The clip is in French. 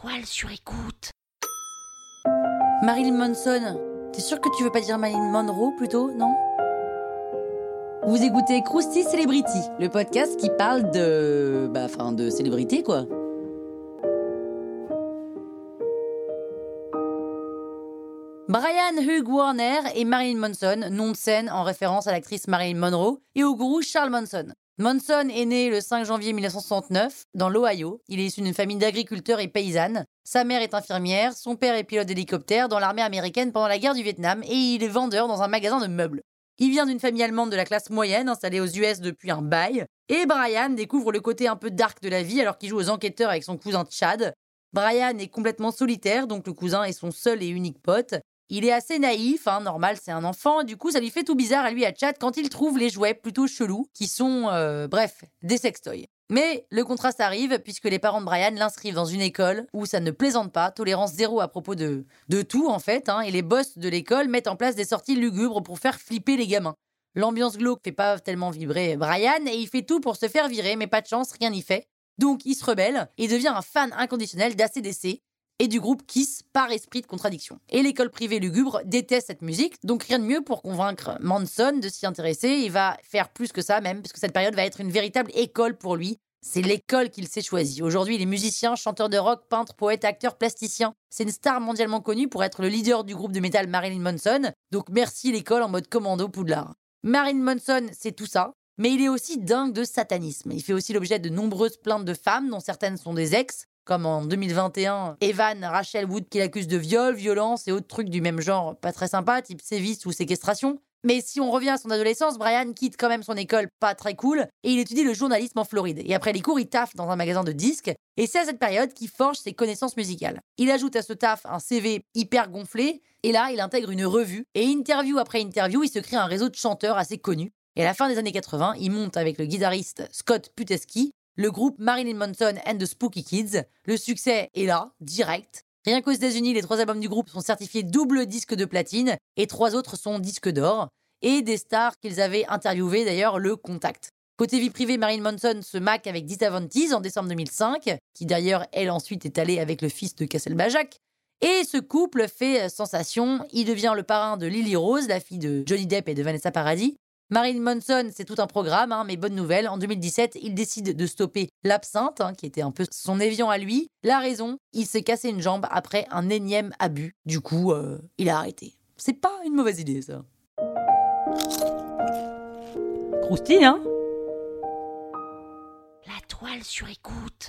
toile sur écoute. Marilyn Manson, t'es sûr que tu veux pas dire Marilyn Monroe plutôt, non? Vous écoutez Krusty Celebrity, le podcast qui parle de. bah, de célébrité quoi. Brian Hugh Warner et Marilyn Manson, nom de scène en référence à l'actrice Marilyn Monroe et au gourou Charles Manson. Manson est né le 5 janvier 1969 dans l'Ohio. Il est issu d'une famille d'agriculteurs et paysannes. Sa mère est infirmière, son père est pilote d'hélicoptère dans l'armée américaine pendant la guerre du Vietnam et il est vendeur dans un magasin de meubles. Il vient d'une famille allemande de la classe moyenne installée aux US depuis un bail. Et Brian découvre le côté un peu dark de la vie alors qu'il joue aux enquêteurs avec son cousin Chad. Brian est complètement solitaire, donc le cousin est son seul et unique pote. Il est assez naïf, hein, normal, c'est un enfant, du coup ça lui fait tout bizarre à lui à Chad quand il trouve les jouets plutôt chelous, qui sont, euh, bref, des sextoys. Mais le contraste arrive puisque les parents de Brian l'inscrivent dans une école où ça ne plaisante pas, tolérance zéro à propos de, de tout en fait, hein, et les boss de l'école mettent en place des sorties lugubres pour faire flipper les gamins. L'ambiance glauque fait pas tellement vibrer Brian et il fait tout pour se faire virer, mais pas de chance, rien n'y fait. Donc il se rebelle et devient un fan inconditionnel d'ACDC, et du groupe Kiss par esprit de contradiction. Et l'école privée lugubre déteste cette musique, donc rien de mieux pour convaincre Manson de s'y intéresser. Il va faire plus que ça même, puisque cette période va être une véritable école pour lui. C'est l'école qu'il s'est choisie. Aujourd'hui, il est musicien, chanteur de rock, peintre, poète, acteur, plasticien. C'est une star mondialement connue pour être le leader du groupe de métal Marilyn Manson. Donc merci l'école en mode commando Poudlard. Marilyn Manson, c'est tout ça. Mais il est aussi dingue de satanisme. Il fait aussi l'objet de nombreuses plaintes de femmes, dont certaines sont des ex comme en 2021, Evan Rachel Wood qui l'accuse de viol, violence et autres trucs du même genre pas très sympa, type sévice ou séquestration. Mais si on revient à son adolescence, Brian quitte quand même son école pas très cool et il étudie le journalisme en Floride. Et après les cours, il taffe dans un magasin de disques et c'est à cette période qu'il forge ses connaissances musicales. Il ajoute à ce taf un CV hyper gonflé et là, il intègre une revue et interview après interview, il se crée un réseau de chanteurs assez connus. Et à la fin des années 80, il monte avec le guitariste Scott Puteski le groupe Marilyn Manson and the Spooky Kids. Le succès est là, direct. Rien qu'aux États-Unis, les trois albums du groupe sont certifiés double disque de platine et trois autres sont disques d'or. Et des stars qu'ils avaient interviewées d'ailleurs le contact. Côté vie privée, Marilyn Manson se maque avec Dita Von en décembre 2005, qui d'ailleurs, elle ensuite est allée avec le fils de Cassel Bajac. Et ce couple fait sensation. Il devient le parrain de Lily Rose, la fille de Johnny Depp et de Vanessa Paradis. Marilyn Manson, c'est tout un programme, hein, mais bonne nouvelle, en 2017, il décide de stopper l'absinthe, hein, qui était un peu son évian à lui. La raison, il s'est cassé une jambe après un énième abus. Du coup, euh, il a arrêté. C'est pas une mauvaise idée, ça. Croustille, hein? La toile sur écoute.